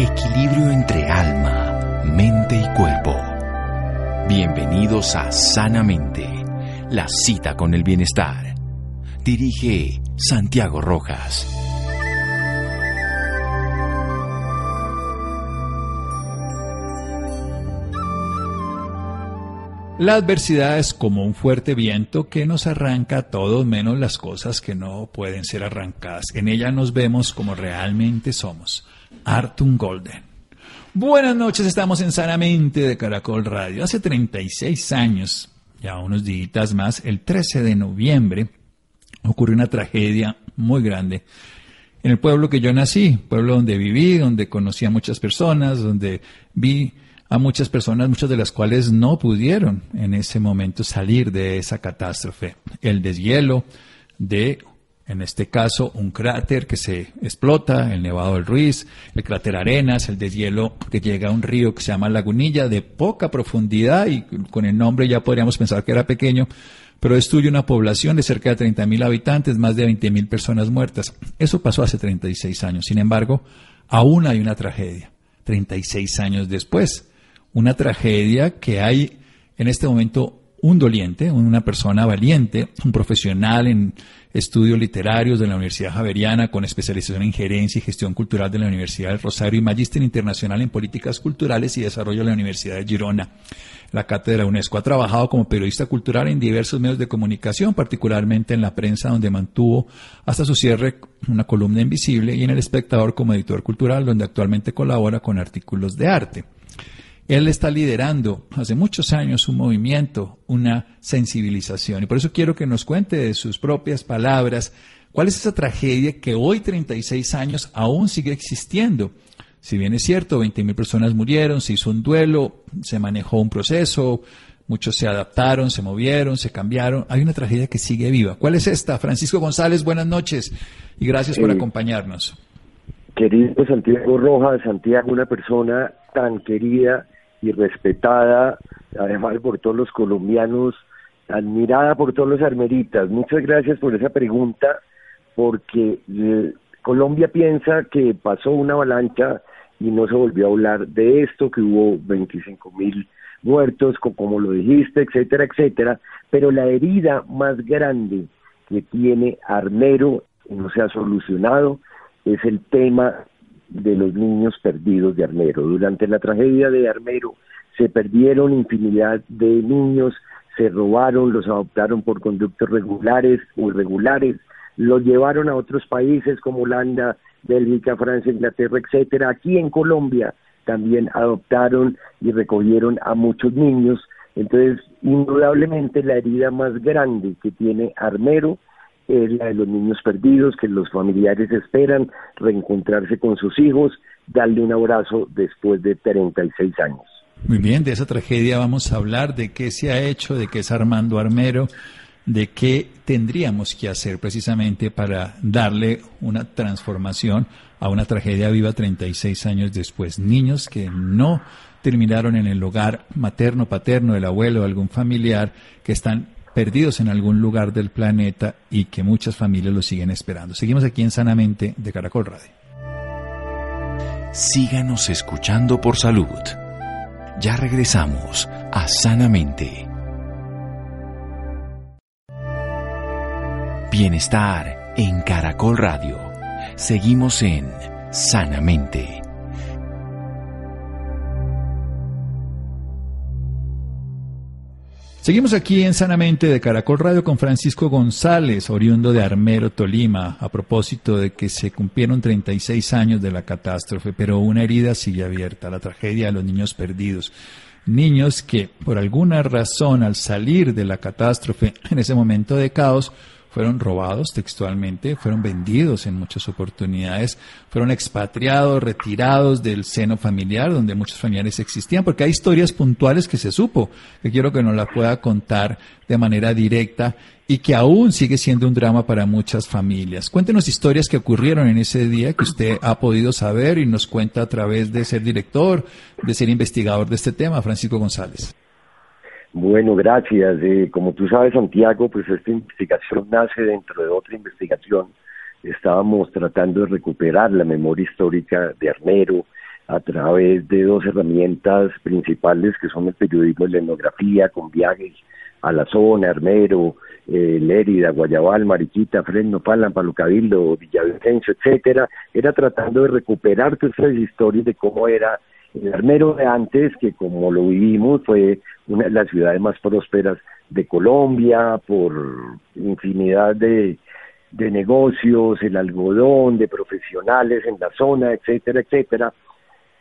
Equilibrio entre alma, mente y cuerpo. Bienvenidos a Sanamente, la cita con el bienestar. Dirige Santiago Rojas. La adversidad es como un fuerte viento que nos arranca a todos menos las cosas que no pueden ser arrancadas. En ella nos vemos como realmente somos. Artun Golden. Buenas noches, estamos en Sanamente de Caracol Radio. Hace 36 años, ya unos días más, el 13 de noviembre, ocurrió una tragedia muy grande en el pueblo que yo nací, pueblo donde viví, donde conocí a muchas personas, donde vi a muchas personas, muchas de las cuales no pudieron en ese momento salir de esa catástrofe. El deshielo de, en este caso, un cráter que se explota, el Nevado del Ruiz, el cráter Arenas, el deshielo que llega a un río que se llama Lagunilla, de poca profundidad y con el nombre ya podríamos pensar que era pequeño, pero destruye una población de cerca de 30.000 habitantes, más de 20.000 personas muertas. Eso pasó hace 36 años. Sin embargo, aún hay una tragedia, 36 años después una tragedia que hay en este momento un doliente, una persona valiente, un profesional en estudios literarios de la Universidad Javeriana con especialización en gerencia y gestión cultural de la Universidad del Rosario y magíster internacional en políticas culturales y desarrollo de la Universidad de Girona. La cátedra UNESCO ha trabajado como periodista cultural en diversos medios de comunicación, particularmente en la prensa donde mantuvo hasta su cierre una columna invisible y en El Espectador como editor cultural donde actualmente colabora con artículos de arte. Él está liderando hace muchos años un movimiento, una sensibilización. Y por eso quiero que nos cuente de sus propias palabras cuál es esa tragedia que hoy, 36 años, aún sigue existiendo. Si bien es cierto, 20.000 personas murieron, se hizo un duelo, se manejó un proceso, muchos se adaptaron, se movieron, se cambiaron. Hay una tragedia que sigue viva. ¿Cuál es esta? Francisco González, buenas noches y gracias por acompañarnos. Querido Santiago Rojas, Santiago, una persona tan querida y respetada, además por todos los colombianos, admirada por todos los armeritas. Muchas gracias por esa pregunta, porque eh, Colombia piensa que pasó una avalancha y no se volvió a hablar de esto, que hubo 25 mil muertos, como lo dijiste, etcétera, etcétera, pero la herida más grande que tiene Armero no se ha solucionado es el tema de los niños perdidos de Armero. Durante la tragedia de Armero se perdieron infinidad de niños, se robaron, los adoptaron por conductos regulares o irregulares, los llevaron a otros países como Holanda, Bélgica, Francia, Inglaterra, etcétera. Aquí en Colombia también adoptaron y recogieron a muchos niños. Entonces, indudablemente la herida más grande que tiene Armero es la de los niños perdidos, que los familiares esperan reencontrarse con sus hijos, darle un abrazo después de 36 años. Muy bien, de esa tragedia vamos a hablar, de qué se ha hecho, de qué es Armando Armero, de qué tendríamos que hacer precisamente para darle una transformación a una tragedia viva 36 años después. Niños que no terminaron en el hogar materno, paterno, del abuelo, algún familiar, que están perdidos en algún lugar del planeta y que muchas familias lo siguen esperando. Seguimos aquí en Sanamente de Caracol Radio. Síganos escuchando por salud. Ya regresamos a Sanamente. Bienestar en Caracol Radio. Seguimos en Sanamente. Seguimos aquí en Sanamente de Caracol Radio con Francisco González, oriundo de Armero, Tolima, a propósito de que se cumplieron 36 años de la catástrofe, pero una herida sigue abierta, la tragedia de los niños perdidos. Niños que, por alguna razón, al salir de la catástrofe, en ese momento de caos, fueron robados textualmente, fueron vendidos en muchas oportunidades, fueron expatriados, retirados del seno familiar donde muchos familiares existían, porque hay historias puntuales que se supo, que quiero que nos la pueda contar de manera directa y que aún sigue siendo un drama para muchas familias. Cuéntenos historias que ocurrieron en ese día que usted ha podido saber y nos cuenta a través de ser director, de ser investigador de este tema, Francisco González. Bueno, gracias. Eh, como tú sabes, Santiago, pues esta investigación nace dentro de otra investigación. Estábamos tratando de recuperar la memoria histórica de Armero, a través de dos herramientas principales que son el periodismo y la etnografía, con viajes a la zona, Armero, eh, Lérida, Guayabal, Mariquita, Fresno, Palan, Palo Cabildo, Villavicencio, etcétera, era tratando de recuperar todas esas historias de cómo era el Armero de antes, que como lo vivimos fue una de las ciudades más prósperas de Colombia por infinidad de, de negocios, el algodón, de profesionales en la zona, etcétera, etcétera.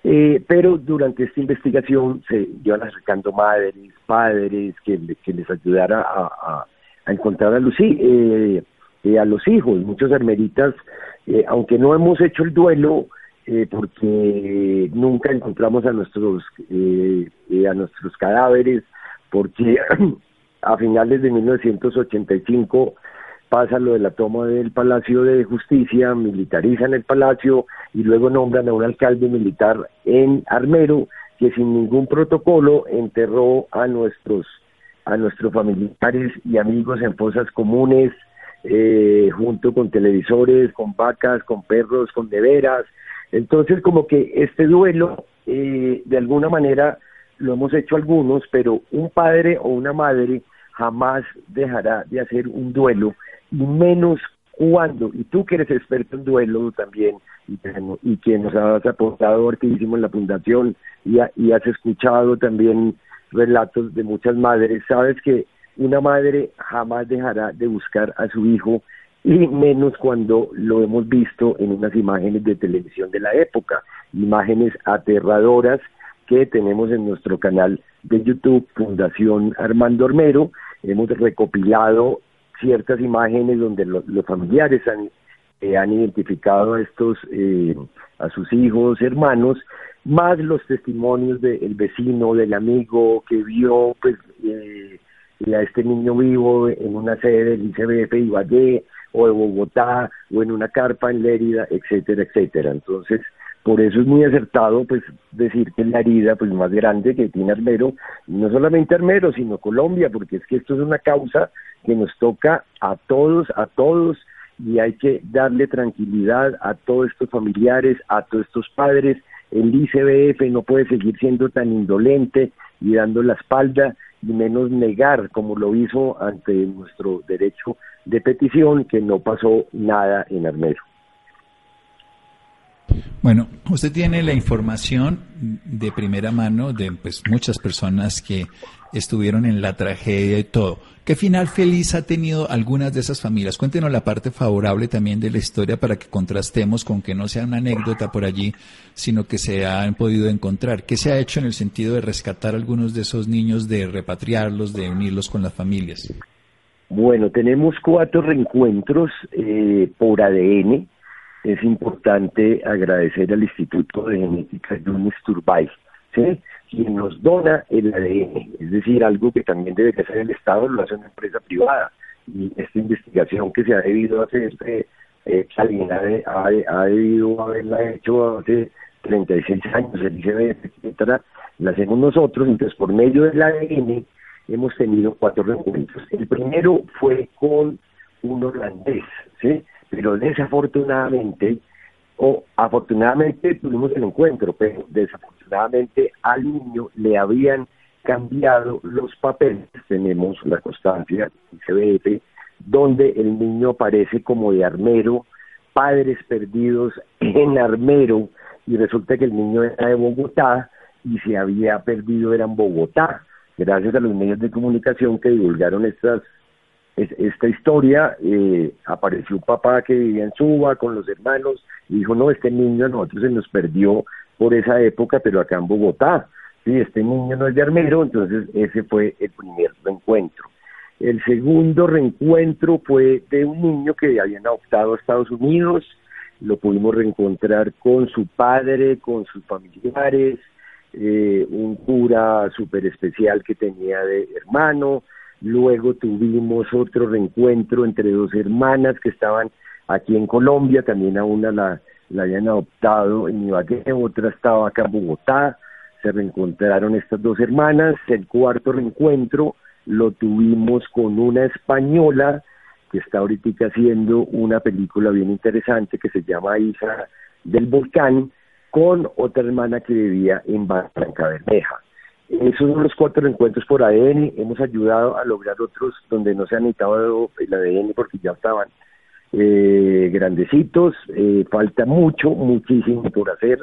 Eh, pero durante esta investigación se iban acercando madres, padres, que, que les ayudara a, a, encontrar a, Lucy, eh, eh, a los hijos. Muchos armeritas, eh, aunque no hemos hecho el duelo, eh, porque nunca encontramos a nuestros, a nuestros cadáveres, porque a finales de 1985 pasa lo de la toma del Palacio de Justicia, militarizan el palacio y luego nombran a un alcalde militar en Armero que sin ningún protocolo enterró a nuestros a nuestros familiares y amigos en fosas comunes eh, junto con televisores, con vacas, con perros, con neveras. Entonces como que este duelo eh, de alguna manera lo hemos hecho algunos, pero un padre o una madre jamás dejará de hacer un duelo y menos cuando, y tú que eres experto en duelo también, y, y que nos has aportado hartísimo en la fundación, y, y has escuchado también relatos de muchas madres, sabes que una madre jamás dejará de buscar a su hijo, y menos cuando lo hemos visto en unas imágenes de televisión de la época, imágenes aterradoras que tenemos en nuestro canal de YouTube, Fundación Armando Ormero, hemos recopilado ciertas imágenes donde los familiares han, eh, han identificado a estos, eh, a sus hijos, hermanos, más los testimonios del vecino, del amigo que vio pues eh, a este niño vivo en una sede del ICBF de Ibagué o de Bogotá o en una carpa en Lérida, etcétera, etcétera. Entonces, por eso es muy acertado pues decir que la herida pues más grande que tiene Armero, no solamente Armero, sino Colombia, porque es que esto es una causa que nos toca a todos, a todos, y hay que darle tranquilidad a todos estos familiares, a todos estos padres. El ICBF no puede seguir siendo tan indolente y dando la espalda y menos negar como lo hizo ante nuestro derecho de petición que no pasó nada en Armero. Bueno, usted tiene la información de primera mano de pues, muchas personas que estuvieron en la tragedia y todo. ¿Qué final feliz ha tenido algunas de esas familias? Cuéntenos la parte favorable también de la historia para que contrastemos con que no sea una anécdota por allí, sino que se han podido encontrar. ¿Qué se ha hecho en el sentido de rescatar a algunos de esos niños, de repatriarlos, de unirlos con las familias? Bueno, tenemos cuatro reencuentros eh, por ADN es importante agradecer al Instituto de Genética Yunis Turbay, ¿sí? Quien nos dona el ADN, es decir, algo que también debe ser el Estado, lo hace una empresa privada. Y esta investigación que se ha debido hacer, eh, eh alguien ha, debido haberla hecho hace 36 años, el ICB, etcétera, la hacemos nosotros, entonces por medio del ADN hemos tenido cuatro reencuentros. El primero fue con un holandés, ¿sí? pero desafortunadamente, o afortunadamente tuvimos el encuentro, pero desafortunadamente al niño le habían cambiado los papeles, tenemos la constancia CBF, donde el niño aparece como de armero, padres perdidos en armero, y resulta que el niño era de Bogotá y se había perdido era en Bogotá, gracias a los medios de comunicación que divulgaron estas esta historia, eh, apareció un papá que vivía en Suba con los hermanos y dijo, no, este niño a nosotros se nos perdió por esa época, pero acá en Bogotá, sí, este niño no es de Armero, entonces ese fue el primer reencuentro. El segundo reencuentro fue de un niño que habían adoptado a Estados Unidos, lo pudimos reencontrar con su padre, con sus familiares, eh, un cura súper especial que tenía de hermano, Luego tuvimos otro reencuentro entre dos hermanas que estaban aquí en Colombia, también a una la, la habían adoptado en Ibagué, otra estaba acá en Bogotá, se reencontraron estas dos hermanas. El cuarto reencuentro lo tuvimos con una española que está ahorita haciendo una película bien interesante que se llama Hija del Volcán, con otra hermana que vivía en Barranca Bermeja. Esos son los cuatro encuentros por ADN. Hemos ayudado a lograr otros donde no se ha necesitado el ADN porque ya estaban eh, grandecitos. Eh, falta mucho, muchísimo por hacer.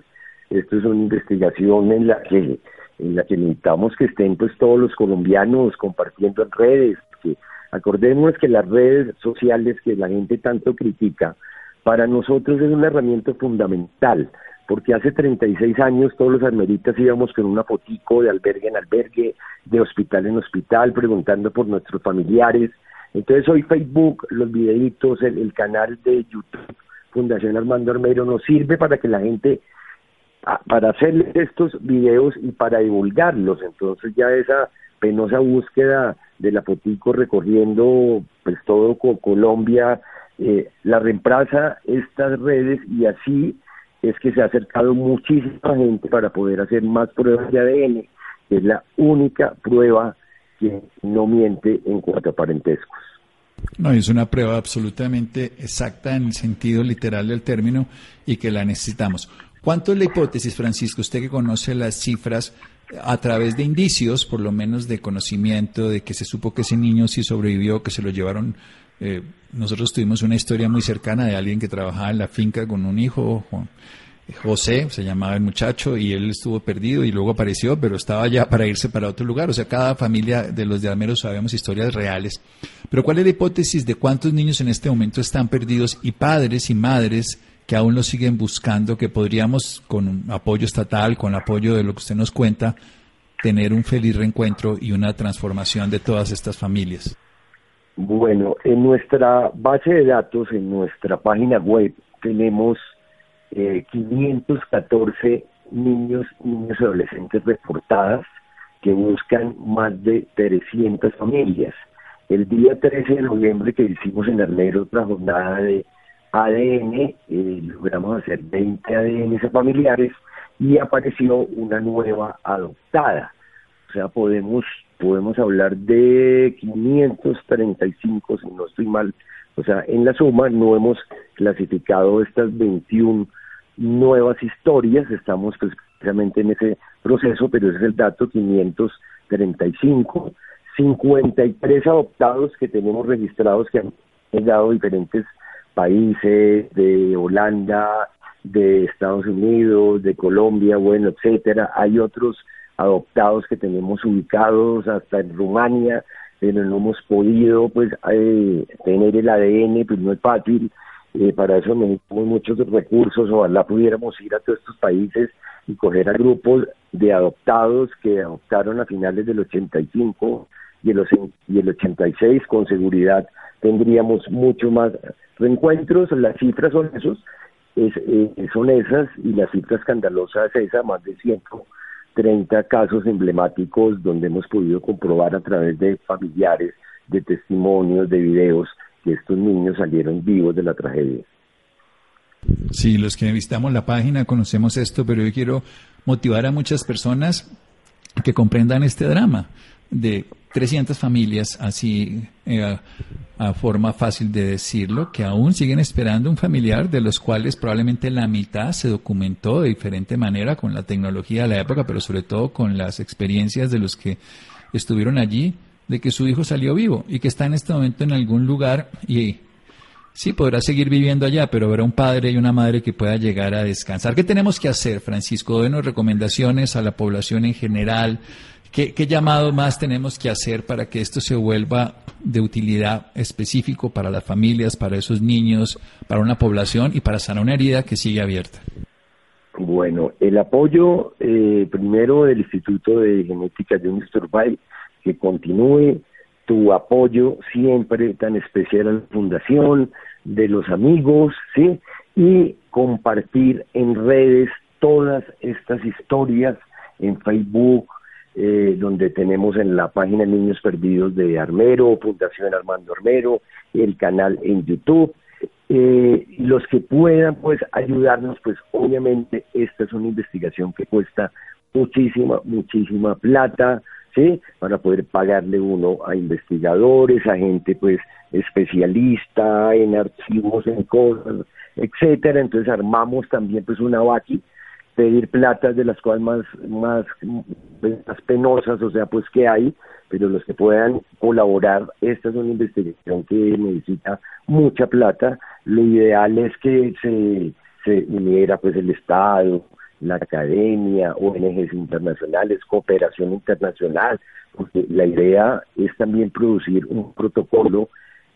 Esto es una investigación en la que en la que necesitamos que estén pues todos los colombianos compartiendo en redes. Que acordémonos que las redes sociales que la gente tanto critica, para nosotros es una herramienta fundamental porque hace 36 años todos los armeritas íbamos con una fotico de albergue en albergue, de hospital en hospital, preguntando por nuestros familiares. Entonces hoy Facebook, los videitos, el, canal de YouTube, Fundación Armando Armero, nos sirve para que la gente, para hacerles estos videos y para divulgarlos. Entonces ya esa penosa búsqueda de la fotico recorriendo pues todo Colombia, eh, la reemplaza estas redes y así es que se ha acercado muchísima gente para poder hacer más pruebas de ADN, que es la única prueba que no miente en cuanto a parentescos. No, es una prueba absolutamente exacta en el sentido literal del término y que la necesitamos. ¿Cuánto es la hipótesis, Francisco? Usted que conoce las cifras a través de indicios, por lo menos de conocimiento, de que se supo que ese niño sí sobrevivió, que se lo llevaron. Eh, nosotros tuvimos una historia muy cercana de alguien que trabajaba en la finca con un hijo, José, se llamaba el muchacho, y él estuvo perdido y luego apareció, pero estaba ya para irse para otro lugar. O sea, cada familia de los de Almero sabemos historias reales. Pero ¿cuál es la hipótesis de cuántos niños en este momento están perdidos y padres y madres que aún lo siguen buscando, que podríamos, con apoyo estatal, con apoyo de lo que usted nos cuenta, tener un feliz reencuentro y una transformación de todas estas familias? Bueno, en nuestra base de datos, en nuestra página web, tenemos eh, 514 niños y niños adolescentes reportadas que buscan más de 300 familias. El día 13 de noviembre que hicimos en Armero otra jornada de ADN, eh, logramos hacer 20 ADN familiares y apareció una nueva adoptada. O sea, podemos podemos hablar de 535, si no estoy mal. O sea, en la suma no hemos clasificado estas 21 nuevas historias, estamos pues, precisamente en ese proceso, pero ese es el dato 535, 53 adoptados que tenemos registrados que han llegado diferentes países, de Holanda, de Estados Unidos, de Colombia, bueno, etcétera. Hay otros adoptados que tenemos ubicados hasta en Rumania, pero no hemos podido pues eh, tener el ADN, pues no es fácil. Eh, para eso necesitamos muchos recursos, ojalá pudiéramos ir a todos estos países y coger a grupos de adoptados que adoptaron a finales del 85 y el, y el 86 con seguridad tendríamos mucho más reencuentros, las cifras son esos, es, eh, son esas y la cifra escandalosa es esa, más de 130 casos emblemáticos donde hemos podido comprobar a través de familiares, de testimonios, de videos, que estos niños salieron vivos de la tragedia. Sí, los que visitamos la página conocemos esto, pero yo quiero motivar a muchas personas que comprendan este drama de 300 familias, así eh, a forma fácil de decirlo, que aún siguen esperando un familiar de los cuales probablemente la mitad se documentó de diferente manera con la tecnología de la época, pero sobre todo con las experiencias de los que estuvieron allí, de que su hijo salió vivo y que está en este momento en algún lugar y sí podrá seguir viviendo allá, pero habrá un padre y una madre que pueda llegar a descansar. ¿Qué tenemos que hacer, Francisco? Denos recomendaciones a la población en general ¿Qué, llamado más tenemos que hacer para que esto se vuelva de utilidad específico para las familias, para esos niños, para una población y para sanar una herida que sigue abierta? Bueno, el apoyo eh, primero del Instituto de Genética de Unisturbai, que continúe tu apoyo siempre tan especial a la Fundación, de los amigos, ¿sí? Y compartir en redes todas estas historias en Facebook, eh, donde tenemos en la página Niños Perdidos de Armero, Fundación Armando Armero, el canal en YouTube. Eh, los que puedan pues ayudarnos, pues obviamente esta es una investigación que cuesta muchísima, muchísima plata, ¿sí? Para poder pagarle uno a investigadores, a gente pues especialista en archivos, en cosas, etcétera. Entonces armamos también pues una vaqui pedir plata de las cosas más, más, más penosas, o sea, pues que hay, pero los que puedan colaborar, esta es una investigación que necesita mucha plata, lo ideal es que se, se uniera pues el Estado, la academia, ONGs internacionales, cooperación internacional, porque la idea es también producir un protocolo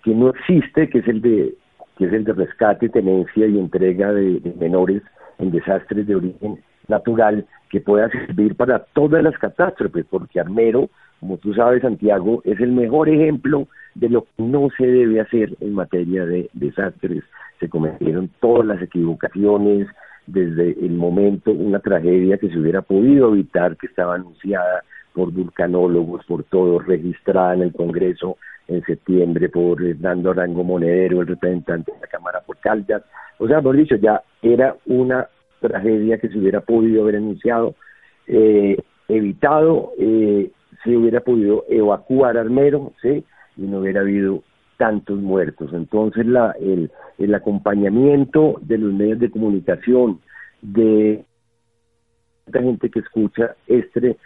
que no existe, que es el de que es el de rescate, tenencia y entrega de, menores en desastres de origen natural, que pueda servir para todas las catástrofes, porque Armero, como tú sabes, Santiago, es el mejor ejemplo de lo que no se debe hacer en materia de desastres. Se cometieron todas las equivocaciones, desde el momento, una tragedia que se hubiera podido evitar, que estaba anunciada por vulcanólogos, por todos, registrada en el Congreso en septiembre por Hernando Arango Monedero, el representante de la Cámara por Caldas. O sea, por dicho, ya era una tragedia que se hubiera podido haber anunciado, eh, evitado, eh, se hubiera podido evacuar Armero, ¿sí? Y no hubiera habido tantos muertos. Entonces, la, el, el acompañamiento de los medios de comunicación, de gente que escucha este,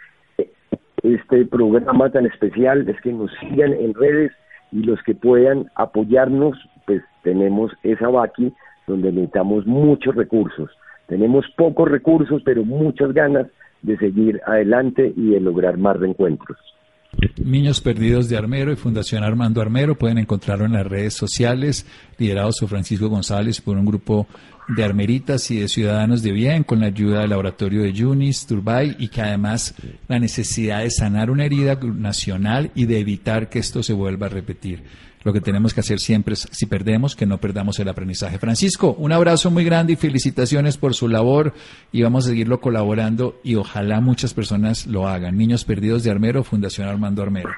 este programa tan especial, es que nos sigan en redes y los que puedan apoyarnos, pues tenemos esa vaqui donde necesitamos muchos recursos. Tenemos pocos recursos, pero muchas ganas de seguir adelante y de lograr más reencuentros. Niños Perdidos de Armero y Fundación Armando Armero pueden encontrarlo en las redes sociales, liderados por Francisco González por un grupo de armeritas y de ciudadanos de bien con la ayuda del laboratorio de Yunis, Turbay y que además la necesidad de sanar una herida nacional y de evitar que esto se vuelva a repetir. Lo que tenemos que hacer siempre es, si perdemos, que no perdamos el aprendizaje. Francisco, un abrazo muy grande y felicitaciones por su labor y vamos a seguirlo colaborando y ojalá muchas personas lo hagan. Niños Perdidos de Armero, Fundación Armando Armero.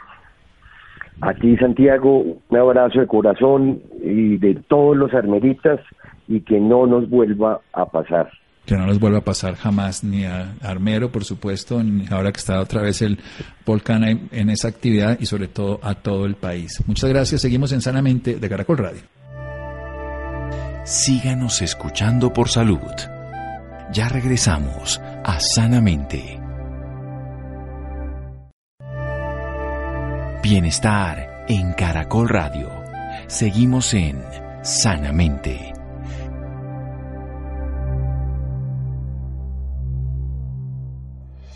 A ti, Santiago, un abrazo de corazón y de todos los armeritas y que no nos vuelva a pasar que no nos vuelva a pasar jamás, ni a Armero, por supuesto, ni ahora que está otra vez el volcán en esa actividad y sobre todo a todo el país. Muchas gracias. Seguimos en Sanamente de Caracol Radio. Síganos escuchando por salud. Ya regresamos a Sanamente. Bienestar en Caracol Radio. Seguimos en Sanamente.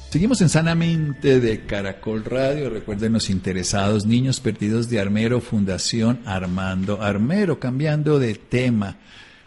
Seguimos en Sanamente de Caracol Radio. Recuerden los interesados, Niños Perdidos de Armero, Fundación Armando Armero. Cambiando de tema,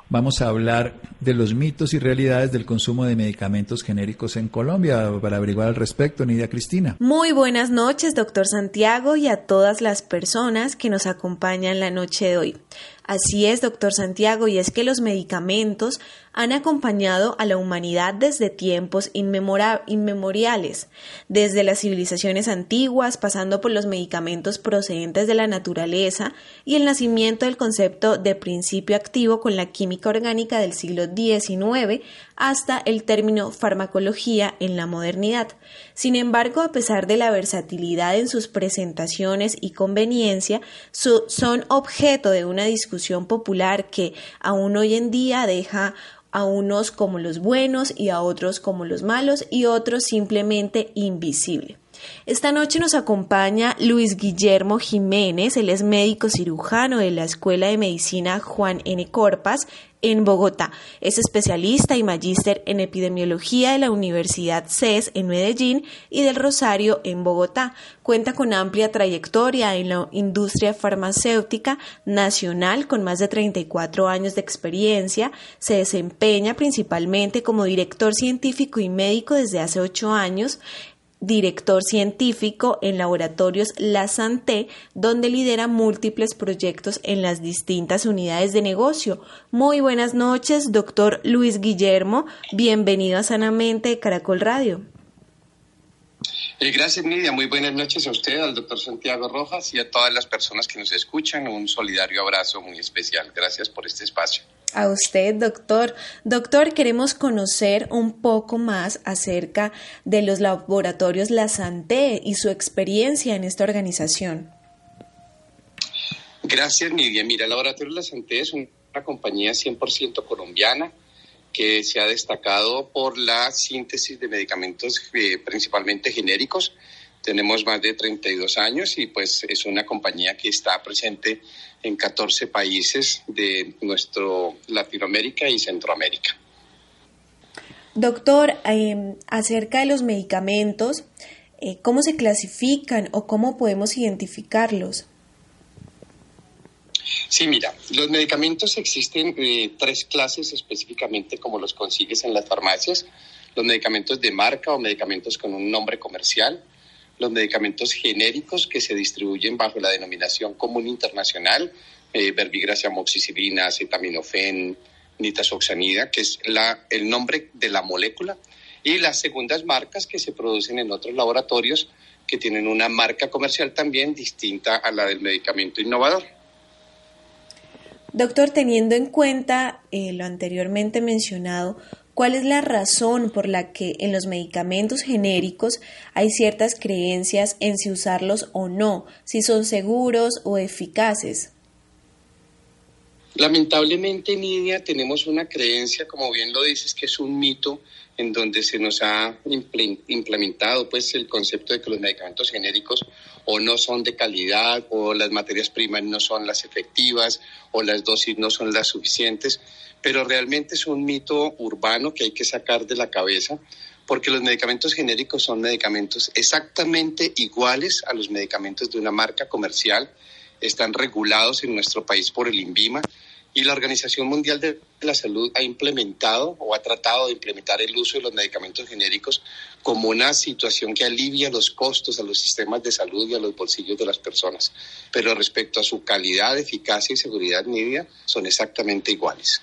vamos a hablar de los mitos y realidades del consumo de medicamentos genéricos en Colombia. Para averiguar al respecto, Nidia Cristina. Muy buenas noches, doctor Santiago, y a todas las personas que nos acompañan la noche de hoy. Así es, doctor Santiago, y es que los medicamentos han acompañado a la humanidad desde tiempos inmemoriales, desde las civilizaciones antiguas, pasando por los medicamentos procedentes de la naturaleza y el nacimiento del concepto de principio activo con la química orgánica del siglo XIX hasta el término farmacología en la modernidad. Sin embargo, a pesar de la versatilidad en sus presentaciones y conveniencia, son objeto de una discusión popular que aún hoy en día deja a unos como los buenos y a otros como los malos y otros simplemente invisible. Esta noche nos acompaña Luis Guillermo Jiménez, él es médico cirujano de la Escuela de Medicina Juan N. Corpas en Bogotá. Es especialista y magíster en epidemiología de la Universidad CES en Medellín y del Rosario en Bogotá. Cuenta con amplia trayectoria en la industria farmacéutica nacional con más de 34 años de experiencia. Se desempeña principalmente como director científico y médico desde hace ocho años director científico en laboratorios La Santé, donde lidera múltiples proyectos en las distintas unidades de negocio. Muy buenas noches, doctor Luis Guillermo. Bienvenido a Sanamente Caracol Radio. Eh, gracias, Nidia. Muy buenas noches a usted, al doctor Santiago Rojas y a todas las personas que nos escuchan. Un solidario abrazo muy especial. Gracias por este espacio. A usted, doctor. Doctor, queremos conocer un poco más acerca de los laboratorios La Santé y su experiencia en esta organización. Gracias, Nidia. Mira, el Laboratorio La Santé es una compañía 100% colombiana que se ha destacado por la síntesis de medicamentos eh, principalmente genéricos. Tenemos más de 32 años y pues es una compañía que está presente en 14 países de nuestro Latinoamérica y Centroamérica. Doctor, em, acerca de los medicamentos, eh, ¿cómo se clasifican o cómo podemos identificarlos? Sí, mira, los medicamentos existen eh, tres clases específicamente como los consigues en las farmacias. Los medicamentos de marca o medicamentos con un nombre comercial, los medicamentos genéricos que se distribuyen bajo la denominación común internacional, eh, verbigracia, amoxicilina, acetaminofén, nitazoxanida, que es la, el nombre de la molécula, y las segundas marcas que se producen en otros laboratorios que tienen una marca comercial también distinta a la del medicamento innovador. Doctor, teniendo en cuenta eh, lo anteriormente mencionado, ¿cuál es la razón por la que en los medicamentos genéricos hay ciertas creencias en si usarlos o no, si son seguros o eficaces? Lamentablemente, Nidia, tenemos una creencia, como bien lo dices, que es un mito en donde se nos ha implementado pues el concepto de que los medicamentos genéricos o no son de calidad o las materias primas no son las efectivas o las dosis no son las suficientes, pero realmente es un mito urbano que hay que sacar de la cabeza porque los medicamentos genéricos son medicamentos exactamente iguales a los medicamentos de una marca comercial, están regulados en nuestro país por el INVIMA y la Organización Mundial de la Salud ha implementado o ha tratado de implementar el uso de los medicamentos genéricos como una situación que alivia los costos a los sistemas de salud y a los bolsillos de las personas. Pero respecto a su calidad, eficacia y seguridad media, son exactamente iguales.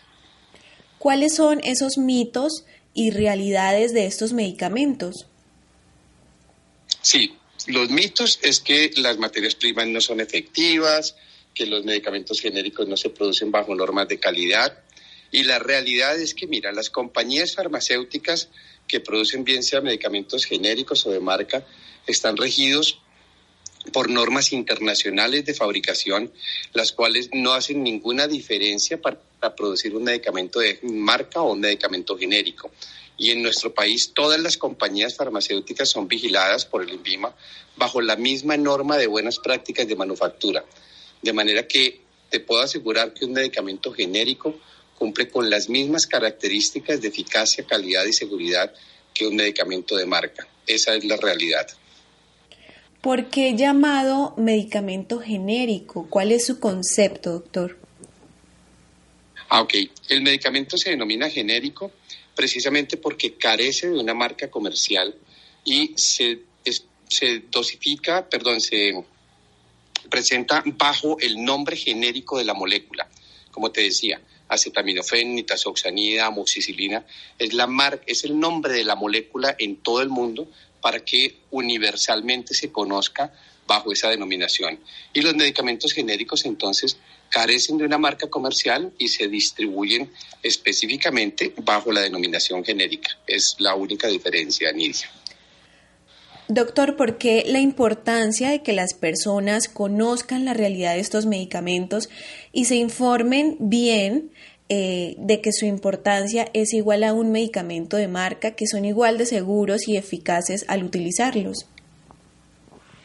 ¿Cuáles son esos mitos y realidades de estos medicamentos? Sí, los mitos es que las materias primas no son efectivas, que los medicamentos genéricos no se producen bajo normas de calidad. Y la realidad es que, mira, las compañías farmacéuticas que producen bien sea medicamentos genéricos o de marca están regidos por normas internacionales de fabricación, las cuales no hacen ninguna diferencia para, producir un medicamento de marca o un medicamento genérico. Y en nuestro país todas las compañías farmacéuticas son vigiladas por el INVIMA bajo la misma norma de buenas prácticas de manufactura. De manera que te puedo asegurar que un medicamento genérico cumple con las mismas características de eficacia, calidad y seguridad que un medicamento de marca. Esa es la realidad. ¿Por qué llamado medicamento genérico? ¿Cuál es su concepto, doctor? Ah, ok. El medicamento se denomina genérico precisamente porque carece de una marca comercial y se, se dosifica, perdón, se presenta bajo el nombre genérico de la molécula. Como te decía, acetaminofén, nitazoxanida, amoxicilina, es, la mar es el nombre de la molécula en todo el mundo para que universalmente se conozca bajo esa denominación. Y los medicamentos genéricos entonces carecen de una marca comercial y se distribuyen específicamente bajo la denominación genérica. Es la única diferencia, Nidia. Doctor, ¿por qué la importancia de que las personas conozcan la realidad de estos medicamentos y se informen bien eh, de que su importancia es igual a un medicamento de marca, que son igual de seguros y eficaces al utilizarlos?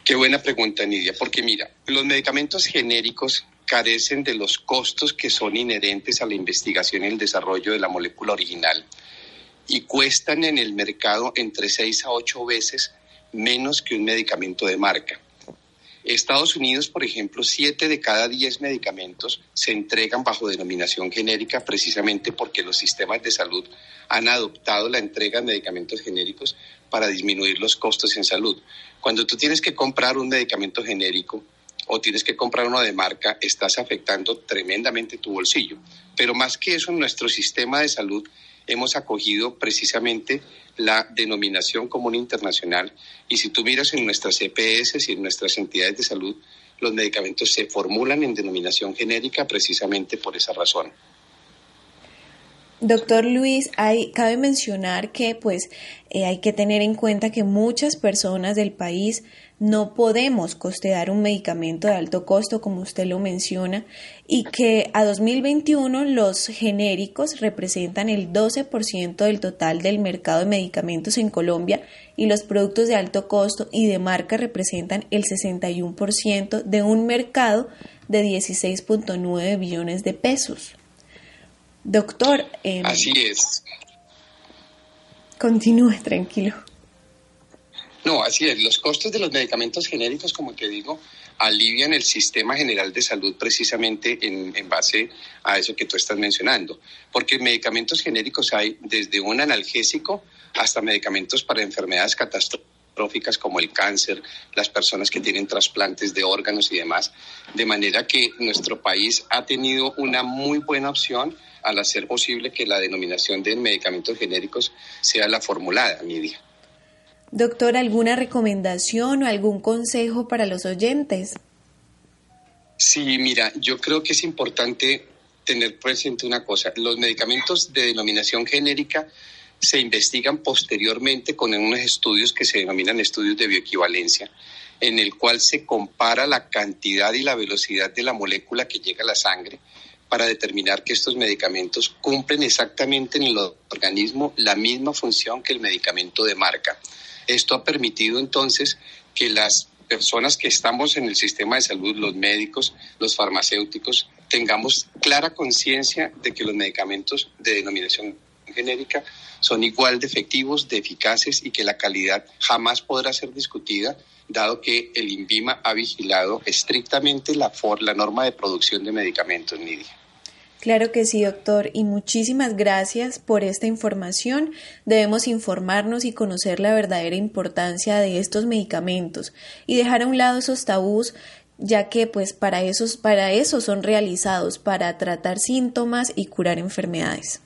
Qué buena pregunta, Nidia, porque mira, los medicamentos genéricos carecen de los costos que son inherentes a la investigación y el desarrollo de la molécula original y cuestan en el mercado entre 6 a 8 veces menos que un medicamento de marca. Estados Unidos, por ejemplo, siete de cada diez medicamentos se entregan bajo denominación genérica precisamente porque los sistemas de salud han adoptado la entrega de medicamentos genéricos para disminuir los costos en salud. Cuando tú tienes que comprar un medicamento genérico o tienes que comprar uno de marca, estás afectando tremendamente tu bolsillo. Pero más que eso, nuestro sistema de salud hemos acogido precisamente la denominación común internacional y si tú miras en nuestras EPS y en nuestras entidades de salud, los medicamentos se formulan en denominación genérica precisamente por esa razón. Doctor Luis, hay, cabe mencionar que pues eh, hay que tener en cuenta que muchas personas del país no podemos costear un medicamento de alto costo, como usted lo menciona, y que a 2021 los genéricos representan el 12% del total del mercado de medicamentos en Colombia y los productos de alto costo y de marca representan el 61% de un mercado de 16.9 billones de pesos. Doctor. Em, Así es. Continúe, tranquilo. No, así es. Los costos de los medicamentos genéricos, como te digo, alivian el sistema general de salud precisamente en, en, base a eso que tú estás mencionando. Porque medicamentos genéricos hay desde un analgésico hasta medicamentos para enfermedades catastróficas como el cáncer, las personas que tienen trasplantes de órganos y demás. De manera que nuestro país ha tenido una muy buena opción al hacer posible que la denominación de medicamentos genéricos sea la formulada, Nidia. Doctor, ¿alguna recomendación o algún consejo para los oyentes? Sí, mira, yo creo que es importante tener presente una cosa. Los medicamentos de denominación genérica se investigan posteriormente con unos estudios que se denominan estudios de bioequivalencia, en el cual se compara la cantidad y la velocidad de la molécula que llega a la sangre para determinar que estos medicamentos cumplen exactamente en el organismo la misma función que el medicamento de marca. Esto ha permitido entonces que las personas que estamos en el sistema de salud, los médicos, los farmacéuticos, tengamos clara conciencia de que los medicamentos de denominación genérica son igual de efectivos, de eficaces y que la calidad jamás podrá ser discutida, dado que el INVIMA ha vigilado estrictamente la, la norma de producción de medicamentos, Nidia. Claro que sí, doctor, y muchísimas gracias por esta información. Debemos informarnos y conocer la verdadera importancia de estos medicamentos y dejar a un lado esos tabús ya que pues para esos para eso son realizados para tratar síntomas y curar enfermedades.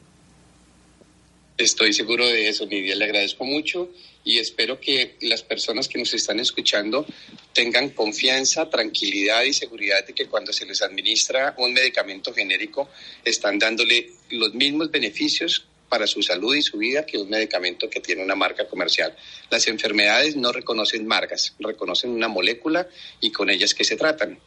Estoy seguro de eso, Nidia, le agradezco mucho y espero que las personas que nos están escuchando tengan confianza, tranquilidad y seguridad de que cuando se les administra un medicamento genérico están dándole los mismos beneficios para su salud y su vida que un medicamento que tiene una marca comercial. Las enfermedades no reconocen marcas, reconocen una molécula y con ellas que se tratan.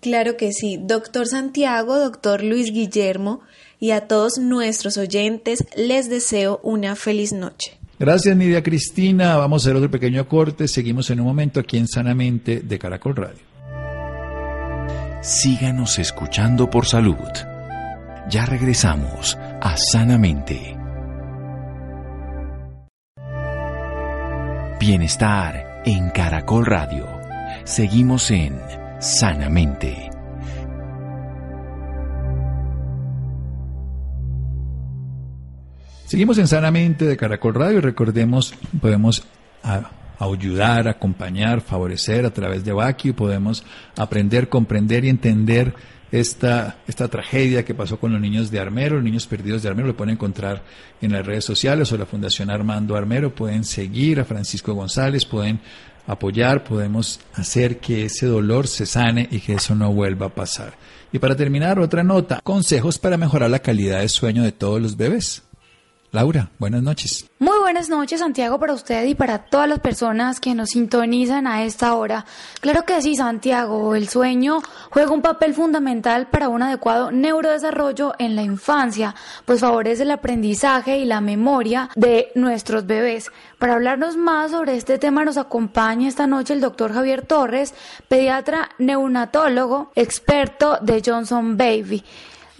Claro que sí. Doctor Santiago, doctor Luis Guillermo y a todos nuestros oyentes les deseo una feliz noche. Gracias, Nidia Cristina. Vamos a hacer otro pequeño corte. Seguimos en un momento aquí en Sanamente de Caracol Radio. Síganos escuchando por salud. Ya regresamos a Sanamente. Bienestar en Caracol Radio. Seguimos en Sanamente. Seguimos en Sanamente de Caracol Radio recordemos, podemos ayudar, acompañar, favorecer a través de Baki, podemos aprender, comprender y entender esta, esta tragedia que pasó con los niños de Armero, los niños perdidos de Armero, lo pueden encontrar en las redes sociales o la Fundación Armando Armero, pueden seguir a Francisco González, pueden apoyar, podemos hacer que ese dolor se sane y que eso no vuelva a pasar. Y para terminar, otra nota, consejos para mejorar la calidad de sueño de todos los bebés. Laura, buenas noches. Muy buenas noches, Santiago, para usted y para todas las personas que nos sintonizan a esta hora. Claro que sí, Santiago, el sueño juega un papel fundamental para un adecuado neurodesarrollo en la infancia, pues favorece el aprendizaje y la memoria de nuestros bebés. Para hablarnos más sobre este tema nos acompaña esta noche el doctor Javier Torres, pediatra neonatólogo, experto de Johnson Baby.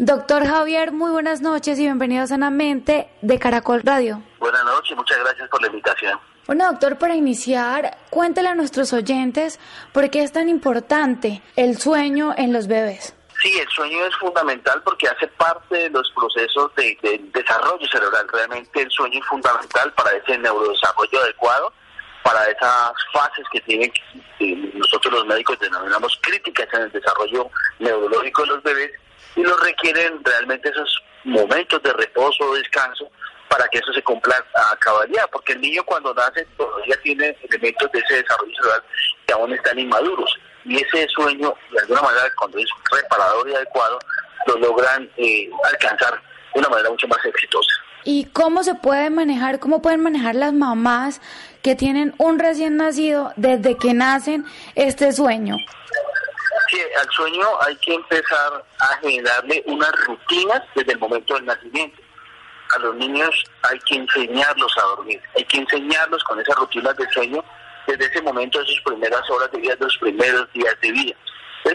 Doctor Javier, muy buenas noches y bienvenido a Sanamente de Caracol Radio. Buenas noches, muchas gracias por la invitación. Bueno, doctor, para iniciar, cuéntele a nuestros oyentes por qué es tan importante el sueño en los bebés. Sí, el sueño es fundamental porque hace parte de los procesos de, desarrollo cerebral. Realmente el sueño es fundamental para ese neurodesarrollo adecuado, para esas fases que tienen nosotros los médicos denominamos críticas en el desarrollo neurológico de los bebés y lo requieren realmente esos momentos de reposo o descanso para que eso se cumpla a cabalidad, porque el niño cuando nace todavía tiene elementos de ese desarrollo cerebral que aún están inmaduros y ese sueño, de alguna manera, cuando es reparador y adecuado, lo logran eh, alcanzar de una manera mucho más exitosa. ¿Y cómo se puede manejar, cómo pueden manejar las mamás que tienen un recién nacido desde que nacen este sueño? Sí, al sueño hay que empezar a generarle unas rutinas desde el momento del nacimiento. A los niños hay que enseñarlos a dormir, hay que enseñarlos con esas rutinas de sueño desde ese momento, de sus primeras horas de vida, de los primeros días de vida.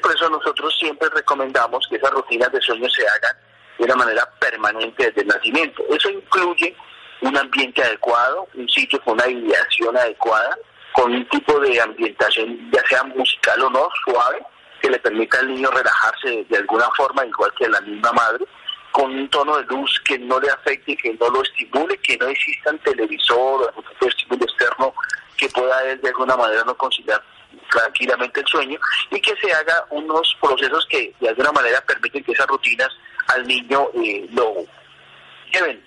por eso nosotros siempre recomendamos que esas rutinas de sueño se hagan de una manera permanente desde el nacimiento. Eso incluye un ambiente adecuado, un sitio con una ideación adecuada, con un tipo de ambientación, ya sea musical o no, suave, que le permita al niño relajarse de alguna forma, igual que la misma madre, con un tono de luz que no le afecte, que no lo estimule, que no exista un televisor o algún tipo de estímulo externo que pueda él de alguna manera no conciliar tranquilamente el sueño y que se haga unos procesos que de alguna manera permiten que esas rutinas al niño eh, lo lleven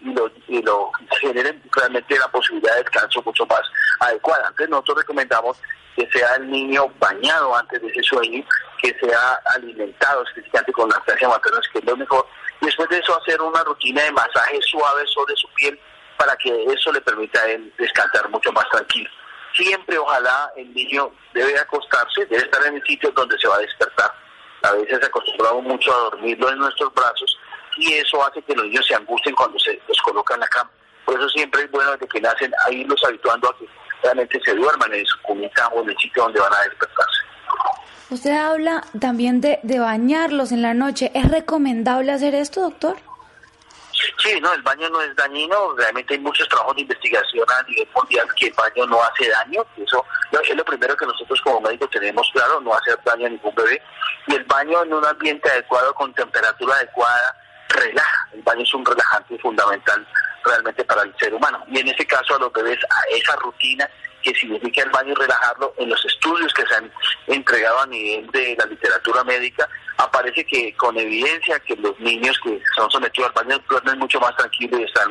y lo, generen realmente la posibilidad de descanso mucho más adecuada. Entonces nosotros recomendamos que sea el niño bañado antes de ese sueño, que sea alimentado específicamente con lactancia materna, que es lo mejor, y después de eso hacer una rutina de masaje suave sobre su piel para que eso le permita a él descansar mucho más tranquilo. Siempre, ojalá, el niño debe acostarse, debe estar en el sitio donde se va a despertar a veces acostumbramos mucho a dormirlo en nuestros brazos y eso hace que los niños se angustien cuando se los colocan en la cama. Por eso siempre es bueno desde que nacen a irlos habituando a que realmente se duerman en su cunita o en el sitio donde van a despertarse. Usted habla también de, de bañarlos en la noche. ¿Es recomendable hacer esto, doctor? Sí, no, el baño no es dañino. Realmente hay muchos trabajos de investigación a nivel mundial que el baño no hace daño. Eso es lo primero que nosotros como médicos tenemos claro, no hacer daño a ningún bebé. Y el baño en un ambiente adecuado, con temperatura adecuada, relaja. El baño es un relajante fundamental realmente para el ser humano. Y en ese caso a los bebés, a esa rutina que significa el baño y relajarlo, en los estudios que se han entregado a nivel de la literatura médica, aparece que con evidencia que los niños que son sometidos al baño duermen mucho más tranquilos y están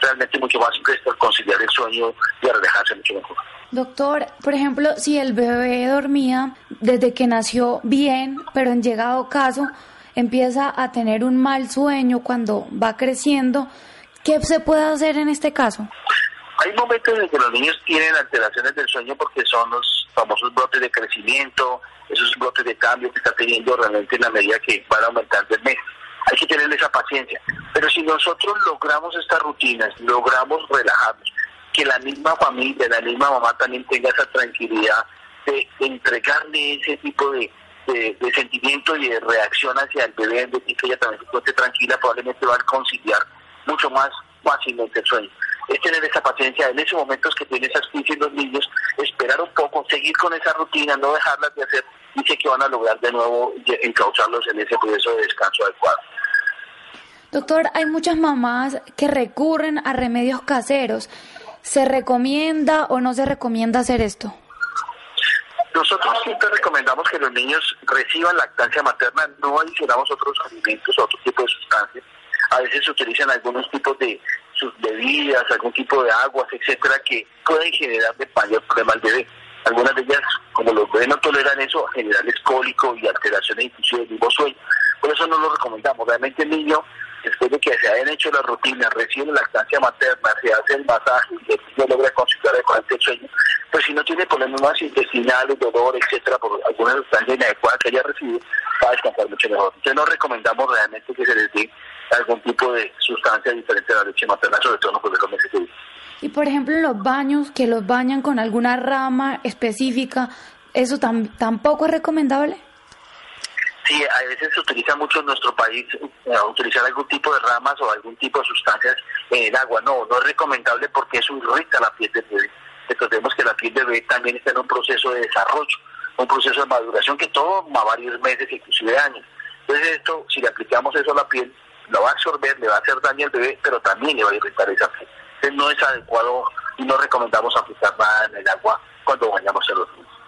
realmente mucho más prestos a conciliar el sueño y a relajarse mucho mejor. Doctor, por ejemplo, si el bebé dormía desde que nació bien, pero en llegado caso empieza a tener un mal sueño cuando va creciendo, ¿qué se puede hacer en este caso? Hay momentos en que los niños tienen alteraciones del sueño porque son los famosos brotes de crecimiento, esos brotes de cambio que está teniendo realmente en la medida que van aumentando el mes. Hay que tener esa paciencia. Pero si nosotros logramos estas rutinas, logramos relajarnos, que la misma familia, la misma mamá también tenga esa tranquilidad de entregarle ese tipo de, de, sentimiento y de reacción hacia el bebé, de que ella también se encuentre tranquila, probablemente va a conciliar mucho más fácilmente el sueño es tener esa paciencia en esos momentos que tiene esas crisis los niños, esperar un poco, seguir con esa rutina, no dejarlas de hacer y sé que van a lograr de nuevo encauzarlos en ese proceso de descanso adecuado. Doctor, hay muchas mamás que recurren a remedios caseros. ¿Se recomienda o no se recomienda hacer esto? Nosotros siempre recomendamos que los niños reciban lactancia materna, no adicionamos otros alimentos, otro tipo de sustancias. A veces se utilizan algunos tipos de sus bebidas, algún tipo de aguas, etcétera, que pueden generar de mayor problema al bebé. Algunas de ellas, como los bebés no toleran eso, generarles cólico y alteraciones inclusive del mismo sueño. Por eso no lo recomendamos. Realmente el niño, después de que se hayan hecho las rutinas, recibe la lactancia materna, se hace el masaje y niño logra conciliar adecuadamente el sueño, pues si no tiene problemas intestinales, dolor, etcétera, por alguna sustancia inadecuada que haya recibido, va a descansar mucho mejor. Entonces no recomendamos realmente que se les dé algún tipo de sustancia diferente a la leche materna, sobre todo en los meses de Y por ejemplo, los baños, que los bañan con alguna rama específica, ¿eso tampoco es recomendable? Sí, a veces se utiliza mucho en nuestro país eh, utilizar algún tipo de ramas o algún tipo de sustancias en el agua. No, no es recomendable porque eso irrita la piel del bebé. Recordemos que la piel del bebé también está en un proceso de desarrollo, un proceso de maduración que toma varios meses, inclusive años. Entonces esto, si le aplicamos eso a la piel, lo va a absorber, le va a hacer daño al bebé, pero también le va a irritar esa piel. Entonces no es adecuado y no recomendamos aplicar nada en el agua cuando bañamos a los niños.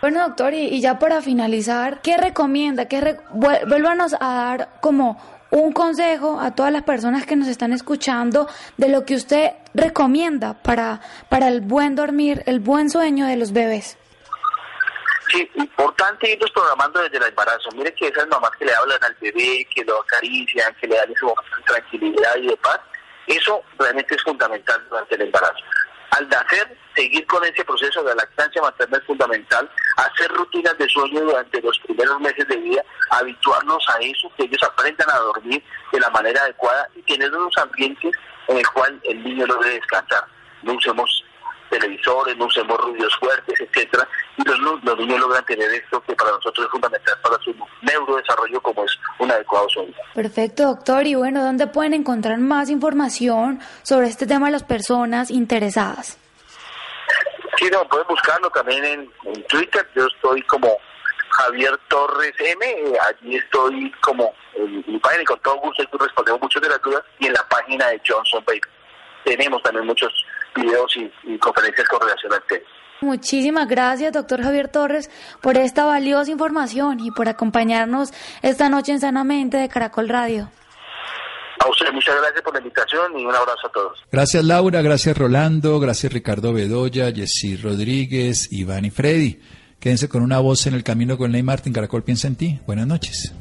Bueno, doctor, y, ya para finalizar, ¿qué recomienda? ¿Qué Vuélvanos a dar como un consejo a todas las personas que nos están escuchando de lo que usted recomienda para, para el buen dormir, el buen sueño de los bebés. Sí, importante irnos programando desde el embarazo. Mire que esas mamás que le hablan al bebé, que lo acarician, que le dan ese momento de tranquilidad y de paz, eso realmente es fundamental durante el embarazo. Al nacer, seguir con ese proceso de lactancia materna es fundamental, hacer rutinas de sueño durante los primeros meses de vida, habituarnos a eso, que ellos aprendan a dormir de la manera adecuada y tener unos ambientes en el cual el niño logre descansar. No usemos televisores, no usemos ruidos fuertes, etcétera, y los, los, niños logran tener esto que para nosotros es fundamental para su neurodesarrollo como es un adecuado sueño. Perfecto, doctor. Y bueno, ¿dónde pueden encontrar más información sobre este tema las personas interesadas? Sí, no, pueden buscarlo también en, Twitter. Yo estoy como Javier Torres M. Allí estoy como en mi página y con todo gusto respondemos muchas de las dudas y en la página de Johnson Baby. Tenemos también muchos videos y, conferencias con relación al tema. Muchísimas gracias, doctor Javier Torres, por esta valiosa información y por acompañarnos esta noche en Sanamente de Caracol Radio. A usted, muchas gracias por la invitación y un abrazo a todos. Gracias, Laura, gracias, Rolando, gracias, Ricardo Bedoya, Jessy Rodríguez, Iván y Freddy. Quédense con una voz en el camino con Ley Martin. Caracol piensa en ti. Buenas noches.